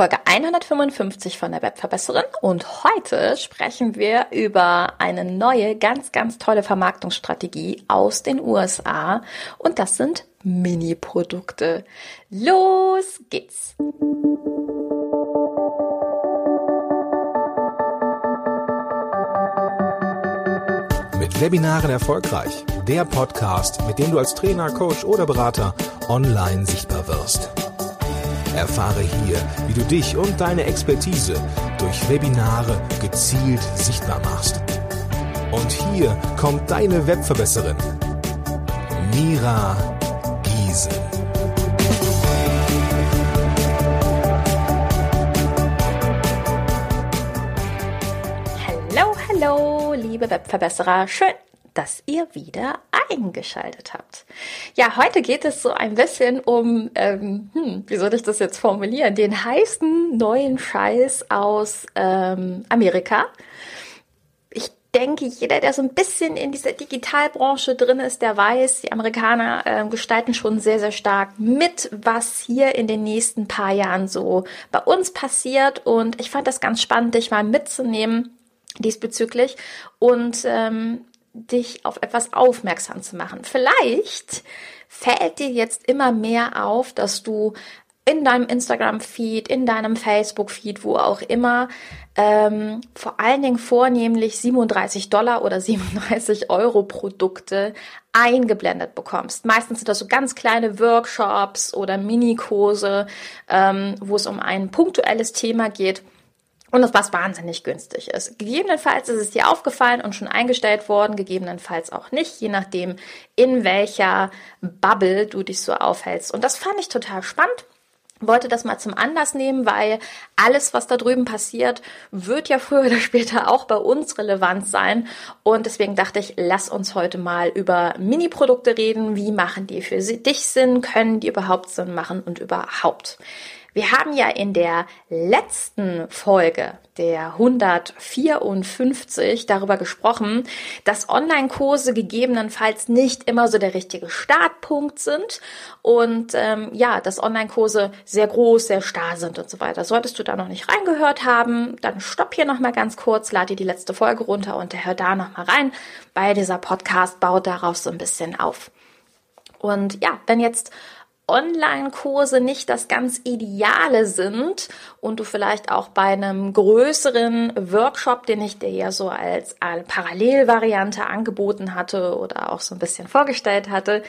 Folge 155 von der Webverbesserin und heute sprechen wir über eine neue, ganz, ganz tolle Vermarktungsstrategie aus den USA und das sind Mini-Produkte. Los geht's! Mit Webinaren erfolgreich. Der Podcast, mit dem du als Trainer, Coach oder Berater online sichtbar wirst. Erfahre hier, wie du dich und deine Expertise durch Webinare gezielt sichtbar machst. Und hier kommt deine Webverbesserin, Mira Giesen. Hallo, hallo, liebe Webverbesserer. Schön, dass ihr wieder eingeschaltet habt. Ja, heute geht es so ein bisschen um, ähm, hm, wie soll ich das jetzt formulieren, den heißen neuen Scheiß aus ähm, Amerika. Ich denke, jeder, der so ein bisschen in dieser Digitalbranche drin ist, der weiß, die Amerikaner äh, gestalten schon sehr, sehr stark mit, was hier in den nächsten paar Jahren so bei uns passiert. Und ich fand das ganz spannend, dich mal mitzunehmen diesbezüglich. Und ähm, dich auf etwas aufmerksam zu machen. Vielleicht fällt dir jetzt immer mehr auf, dass du in deinem Instagram-Feed, in deinem Facebook-Feed, wo auch immer, ähm, vor allen Dingen vornehmlich 37 Dollar oder 37 Euro Produkte eingeblendet bekommst. Meistens sind das so ganz kleine Workshops oder Minikurse, ähm, wo es um ein punktuelles Thema geht und das was wahnsinnig günstig ist. Gegebenenfalls ist es dir aufgefallen und schon eingestellt worden, gegebenenfalls auch nicht, je nachdem, in welcher Bubble du dich so aufhältst. Und das fand ich total spannend wollte das mal zum Anlass nehmen, weil alles, was da drüben passiert, wird ja früher oder später auch bei uns relevant sein. Und deswegen dachte ich, lass uns heute mal über Mini-Produkte reden. Wie machen die für dich Sinn? Können die überhaupt Sinn machen und überhaupt? Wir haben ja in der letzten Folge, der 154, darüber gesprochen, dass Online-Kurse gegebenenfalls nicht immer so der richtige Startpunkt sind und ähm, ja, dass Online-Kurse sehr groß, sehr starr sind und so weiter. Solltest du da noch nicht reingehört haben, dann stopp hier nochmal ganz kurz, lad dir die letzte Folge runter und hör da nochmal rein, weil dieser Podcast baut darauf so ein bisschen auf. Und ja, wenn jetzt Online-Kurse nicht das ganz Ideale sind und du vielleicht auch bei einem größeren Workshop, den ich dir ja so als Parallelvariante angeboten hatte oder auch so ein bisschen vorgestellt hatte,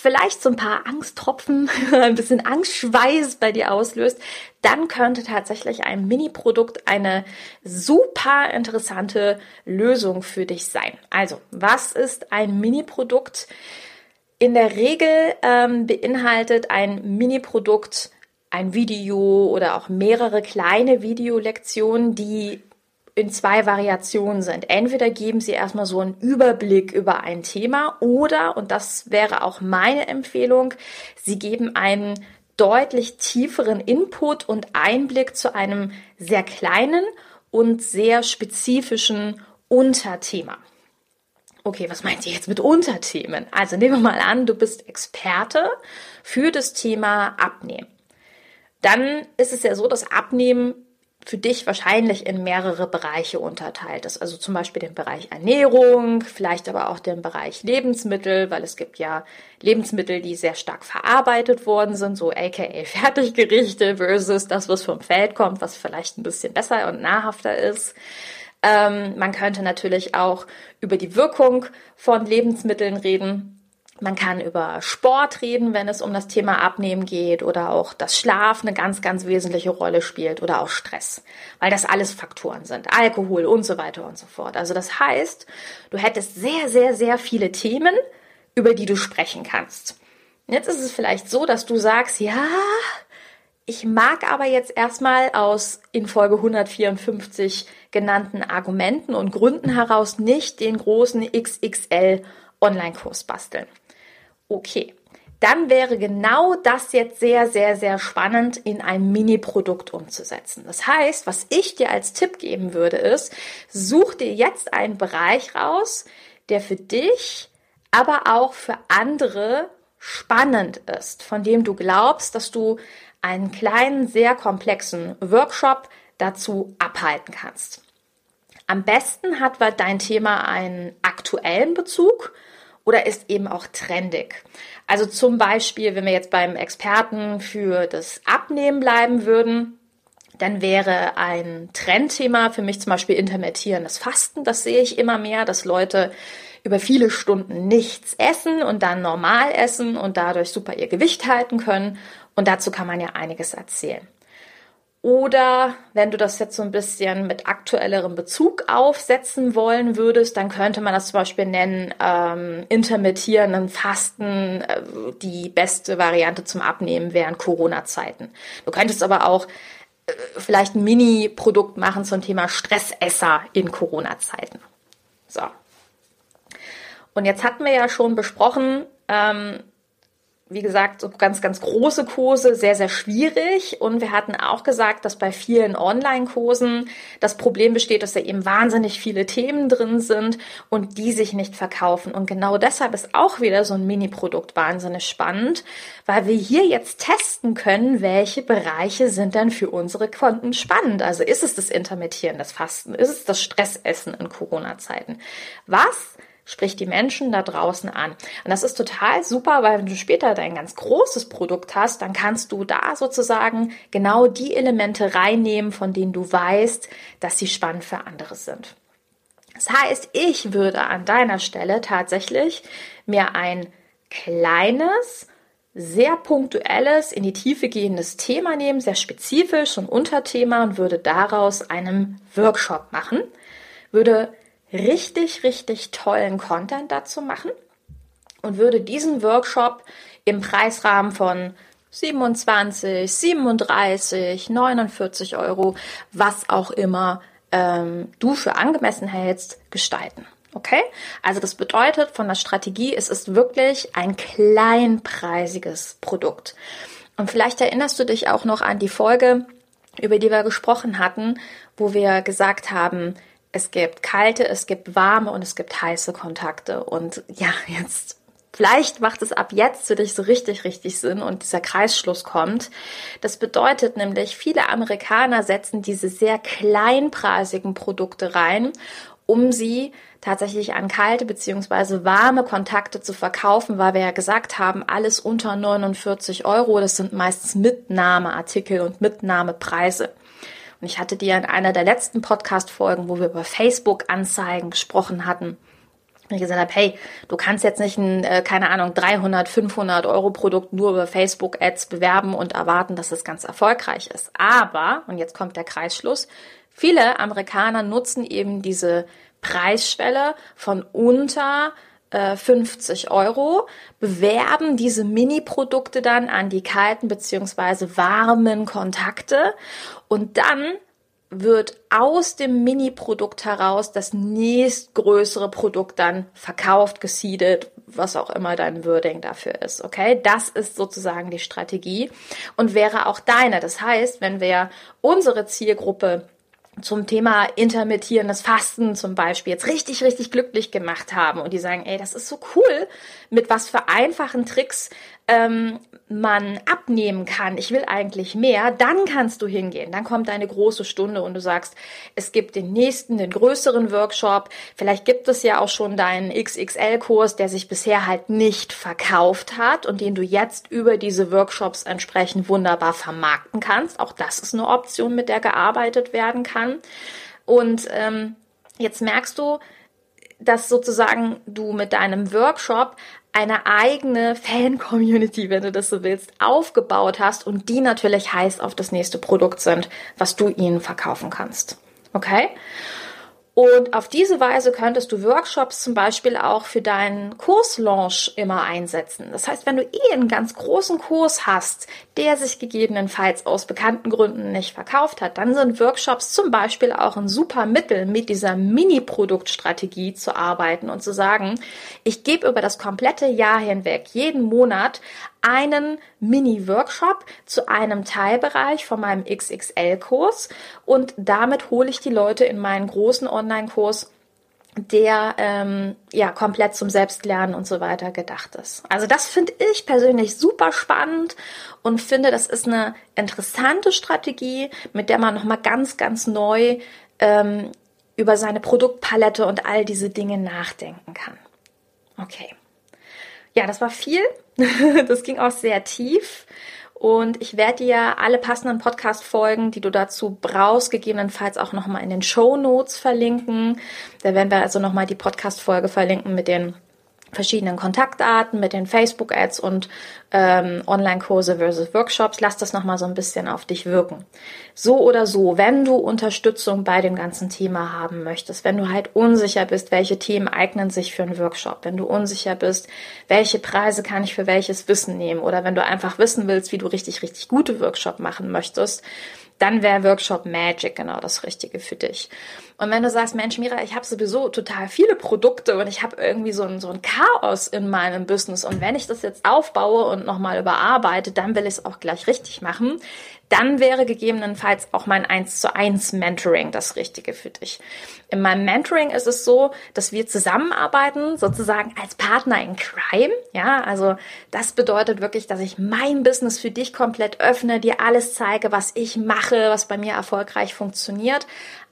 vielleicht so ein paar Angsttropfen, ein bisschen Angstschweiß bei dir auslöst, dann könnte tatsächlich ein Mini-Produkt eine super interessante Lösung für dich sein. Also, was ist ein Mini-Produkt? In der Regel ähm, beinhaltet ein Mini-Produkt ein Video oder auch mehrere kleine Videolektionen, die in zwei Variationen sind. Entweder geben sie erstmal so einen Überblick über ein Thema oder, und das wäre auch meine Empfehlung, sie geben einen deutlich tieferen Input und Einblick zu einem sehr kleinen und sehr spezifischen Unterthema. Okay, was meint ihr jetzt mit Unterthemen? Also nehmen wir mal an, du bist Experte für das Thema Abnehmen. Dann ist es ja so, dass Abnehmen für dich wahrscheinlich in mehrere Bereiche unterteilt ist. Also zum Beispiel den Bereich Ernährung, vielleicht aber auch den Bereich Lebensmittel, weil es gibt ja Lebensmittel, die sehr stark verarbeitet worden sind, so aka Fertiggerichte versus das, was vom Feld kommt, was vielleicht ein bisschen besser und nahrhafter ist. Ähm, man könnte natürlich auch über die Wirkung von Lebensmitteln reden. Man kann über Sport reden, wenn es um das Thema Abnehmen geht oder auch das Schlaf eine ganz, ganz wesentliche Rolle spielt oder auch Stress, weil das alles Faktoren sind, Alkohol und so weiter und so fort. Also das heißt, du hättest sehr, sehr, sehr viele Themen, über die du sprechen kannst. Jetzt ist es vielleicht so, dass du sagst, ja, ich mag aber jetzt erstmal aus in Folge 154 genannten Argumenten und Gründen heraus nicht den großen XXL Online-Kurs basteln. Okay, dann wäre genau das jetzt sehr, sehr, sehr spannend in ein Mini-Produkt umzusetzen. Das heißt, was ich dir als Tipp geben würde, ist, such dir jetzt einen Bereich raus, der für dich, aber auch für andere spannend ist, von dem du glaubst, dass du einen kleinen, sehr komplexen Workshop dazu abhalten kannst. Am besten hat dein Thema einen aktuellen Bezug oder ist eben auch trendig. Also zum Beispiel, wenn wir jetzt beim Experten für das Abnehmen bleiben würden, dann wäre ein Trendthema für mich zum Beispiel intermittierendes Fasten. Das sehe ich immer mehr, dass Leute über viele Stunden nichts essen und dann normal essen und dadurch super ihr Gewicht halten können. Und dazu kann man ja einiges erzählen. Oder wenn du das jetzt so ein bisschen mit aktuellerem Bezug aufsetzen wollen würdest, dann könnte man das zum Beispiel nennen, ähm, intermittierenden Fasten, äh, die beste Variante zum Abnehmen während Corona-Zeiten. Du könntest aber auch äh, vielleicht ein Mini-Produkt machen zum Thema Stressesser in Corona-Zeiten. So. Und jetzt hatten wir ja schon besprochen, ähm, wie gesagt, so ganz, ganz große Kurse sehr, sehr schwierig. Und wir hatten auch gesagt, dass bei vielen Online-Kursen das Problem besteht, dass da eben wahnsinnig viele Themen drin sind und die sich nicht verkaufen. Und genau deshalb ist auch wieder so ein Mini-Produkt wahnsinnig spannend, weil wir hier jetzt testen können, welche Bereiche sind denn für unsere Konten spannend. Also ist es das Intermittieren, das Fasten? Ist es das Stressessen in Corona-Zeiten? Was Sprich die Menschen da draußen an. Und das ist total super, weil wenn du später dein ganz großes Produkt hast, dann kannst du da sozusagen genau die Elemente reinnehmen, von denen du weißt, dass sie spannend für andere sind. Das heißt, ich würde an deiner Stelle tatsächlich mir ein kleines, sehr punktuelles, in die Tiefe gehendes Thema nehmen, sehr spezifisch, so ein Unterthema und würde daraus einen Workshop machen, würde richtig, richtig tollen Content dazu machen und würde diesen Workshop im Preisrahmen von 27, 37, 49 Euro, was auch immer ähm, du für angemessen hältst, gestalten. Okay? Also das bedeutet von der Strategie, es ist wirklich ein kleinpreisiges Produkt. Und vielleicht erinnerst du dich auch noch an die Folge, über die wir gesprochen hatten, wo wir gesagt haben, es gibt kalte, es gibt warme und es gibt heiße Kontakte. Und ja, jetzt, vielleicht macht es ab jetzt für dich so richtig, richtig Sinn und dieser Kreisschluss kommt. Das bedeutet nämlich, viele Amerikaner setzen diese sehr kleinpreisigen Produkte rein, um sie tatsächlich an kalte beziehungsweise warme Kontakte zu verkaufen, weil wir ja gesagt haben, alles unter 49 Euro, das sind meistens Mitnahmeartikel und Mitnahmepreise. Und ich hatte dir in einer der letzten Podcast-Folgen, wo wir über Facebook-Anzeigen gesprochen hatten, ich gesagt habe, hey, du kannst jetzt nicht ein, äh, keine Ahnung, 300, 500 Euro Produkt nur über Facebook-Ads bewerben und erwarten, dass es ganz erfolgreich ist. Aber, und jetzt kommt der Kreisschluss, viele Amerikaner nutzen eben diese Preisschwelle von unter 50 äh, Euro, bewerben diese Mini-Produkte dann an die kalten beziehungsweise warmen Kontakte und dann wird aus dem Mini-Produkt heraus das nächstgrößere Produkt dann verkauft, gesiedet, was auch immer dein Wording dafür ist. Okay, das ist sozusagen die Strategie und wäre auch deine. Das heißt, wenn wir unsere Zielgruppe zum Thema intermittierendes Fasten zum Beispiel jetzt richtig, richtig glücklich gemacht haben und die sagen, ey, das ist so cool, mit was für einfachen Tricks ähm, man abnehmen kann, ich will eigentlich mehr, dann kannst du hingehen. Dann kommt deine große Stunde und du sagst, es gibt den nächsten, den größeren Workshop. Vielleicht gibt es ja auch schon deinen XXL-Kurs, der sich bisher halt nicht verkauft hat und den du jetzt über diese Workshops entsprechend wunderbar vermarkten kannst. Auch das ist eine Option, mit der gearbeitet werden kann. Und ähm, jetzt merkst du, dass sozusagen du mit deinem Workshop eine eigene Fan-Community, wenn du das so willst, aufgebaut hast und die natürlich heiß auf das nächste Produkt sind, was du ihnen verkaufen kannst. Okay? Und auf diese Weise könntest du Workshops zum Beispiel auch für deinen Kurslaunch immer einsetzen. Das heißt, wenn du eh einen ganz großen Kurs hast, der sich gegebenenfalls aus bekannten Gründen nicht verkauft hat, dann sind Workshops zum Beispiel auch ein super Mittel, mit dieser Mini-Produktstrategie zu arbeiten und zu sagen, ich gebe über das komplette Jahr hinweg jeden Monat einen Mini-Workshop zu einem Teilbereich von meinem XXL-Kurs und damit hole ich die Leute in meinen großen Online-Kurs der ähm, ja komplett zum Selbstlernen und so weiter gedacht ist. Also das finde ich persönlich super spannend und finde, das ist eine interessante Strategie, mit der man noch mal ganz ganz neu ähm, über seine Produktpalette und all diese Dinge nachdenken kann. Okay, ja, das war viel. das ging auch sehr tief. Und ich werde dir alle passenden Podcast-Folgen, die du dazu brauchst, gegebenenfalls auch nochmal in den Show Notes verlinken. Da werden wir also nochmal die Podcast-Folge verlinken mit den verschiedenen Kontaktarten mit den Facebook-Ads und ähm, Online-Kurse versus Workshops. Lass das nochmal so ein bisschen auf dich wirken. So oder so, wenn du Unterstützung bei dem ganzen Thema haben möchtest, wenn du halt unsicher bist, welche Themen eignen sich für einen Workshop, wenn du unsicher bist, welche Preise kann ich für welches Wissen nehmen oder wenn du einfach wissen willst, wie du richtig, richtig gute Workshop machen möchtest, dann wäre Workshop Magic genau das Richtige für dich. Und wenn du sagst, Mensch, Mira, ich habe sowieso total viele Produkte und ich habe irgendwie so ein, so ein Chaos in meinem Business und wenn ich das jetzt aufbaue und nochmal überarbeite, dann will ich es auch gleich richtig machen, dann wäre gegebenenfalls auch mein 1 zu 1 Mentoring das Richtige für dich. In meinem Mentoring ist es so, dass wir zusammenarbeiten, sozusagen als Partner in Crime. Ja, also das bedeutet wirklich, dass ich mein Business für dich komplett öffne, dir alles zeige, was ich mache, was bei mir erfolgreich funktioniert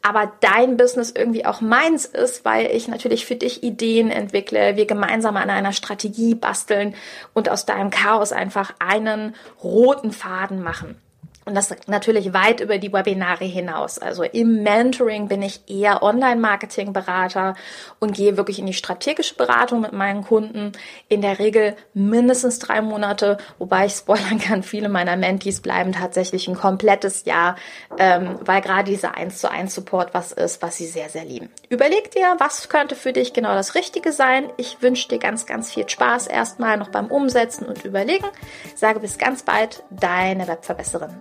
aber dein Business irgendwie auch meins ist, weil ich natürlich für dich Ideen entwickle, wir gemeinsam an einer Strategie basteln und aus deinem Chaos einfach einen roten Faden machen. Und das natürlich weit über die Webinare hinaus. Also im Mentoring bin ich eher Online-Marketing-Berater und gehe wirklich in die strategische Beratung mit meinen Kunden. In der Regel mindestens drei Monate, wobei ich spoilern kann, viele meiner Mentees bleiben tatsächlich ein komplettes Jahr, ähm, weil gerade dieser 1 zu 1 Support was ist, was sie sehr, sehr lieben. Überleg dir, was könnte für dich genau das Richtige sein. Ich wünsche dir ganz, ganz viel Spaß erstmal noch beim Umsetzen und Überlegen. Sage bis ganz bald, deine Webverbesserin.